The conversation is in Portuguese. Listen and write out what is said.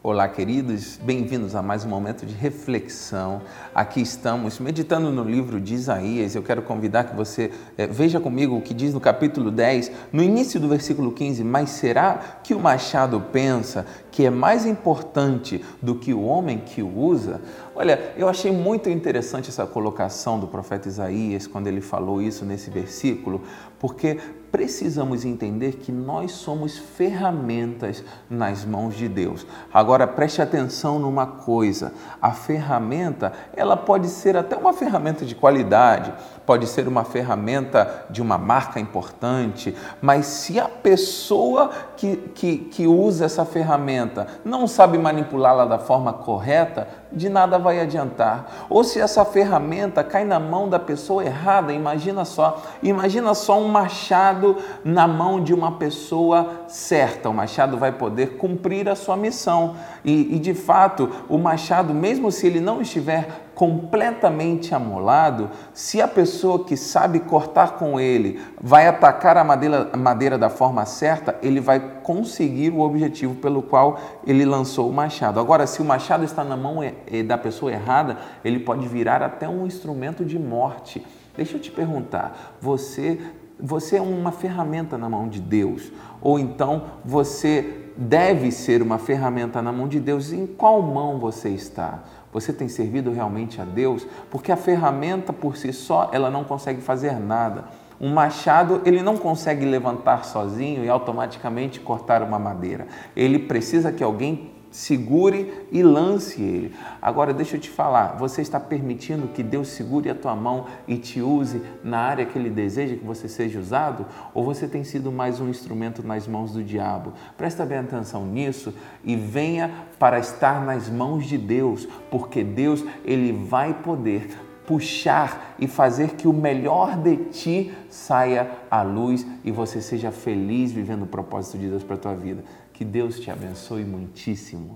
Olá, queridos, bem-vindos a mais um momento de reflexão. Aqui estamos meditando no livro de Isaías. Eu quero convidar que você é, veja comigo o que diz no capítulo 10, no início do versículo 15: Mas será que o machado pensa que é mais importante do que o homem que o usa? Olha, eu achei muito interessante essa colocação do profeta Isaías quando ele falou isso nesse versículo, porque precisamos entender que nós somos ferramentas nas mãos de Deus. Agora preste atenção numa coisa: a ferramenta, ela pode ser até uma ferramenta de qualidade, pode ser uma ferramenta de uma marca importante, mas se a pessoa que, que, que usa essa ferramenta não sabe manipulá-la da forma correta, de nada vai adiantar. Ou se essa ferramenta cai na mão da pessoa errada, imagina só, imagina só um machado na mão de uma pessoa certa. O machado vai poder cumprir a sua missão. E, e de fato, o machado, mesmo se ele não estiver completamente amolado, se a pessoa que sabe cortar com ele vai atacar a madeira, a madeira da forma certa, ele vai conseguir o objetivo pelo qual ele lançou o machado. Agora, se o machado está na mão da pessoa errada, ele pode virar até um instrumento de morte. Deixa eu te perguntar, você você é uma ferramenta na mão de Deus, ou então você deve ser uma ferramenta na mão de Deus. Em qual mão você está? Você tem servido realmente a Deus? Porque a ferramenta por si só, ela não consegue fazer nada. Um machado, ele não consegue levantar sozinho e automaticamente cortar uma madeira. Ele precisa que alguém segure e lance ele. Agora, deixa eu te falar, você está permitindo que Deus segure a tua mão e te use na área que Ele deseja que você seja usado? Ou você tem sido mais um instrumento nas mãos do diabo? Presta bem atenção nisso e venha para estar nas mãos de Deus, porque Deus, Ele vai poder puxar e fazer que o melhor de ti saia à luz e você seja feliz vivendo o propósito de Deus para a tua vida. Que Deus te abençoe muitíssimo.